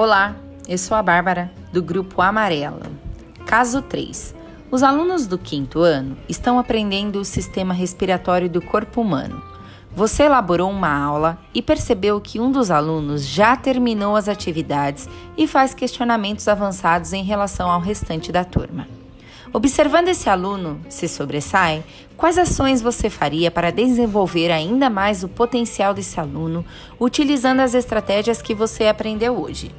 Olá, eu sou a Bárbara, do Grupo Amarela. Caso 3. Os alunos do quinto ano estão aprendendo o sistema respiratório do corpo humano. Você elaborou uma aula e percebeu que um dos alunos já terminou as atividades e faz questionamentos avançados em relação ao restante da turma. Observando esse aluno se sobressai, quais ações você faria para desenvolver ainda mais o potencial desse aluno utilizando as estratégias que você aprendeu hoje?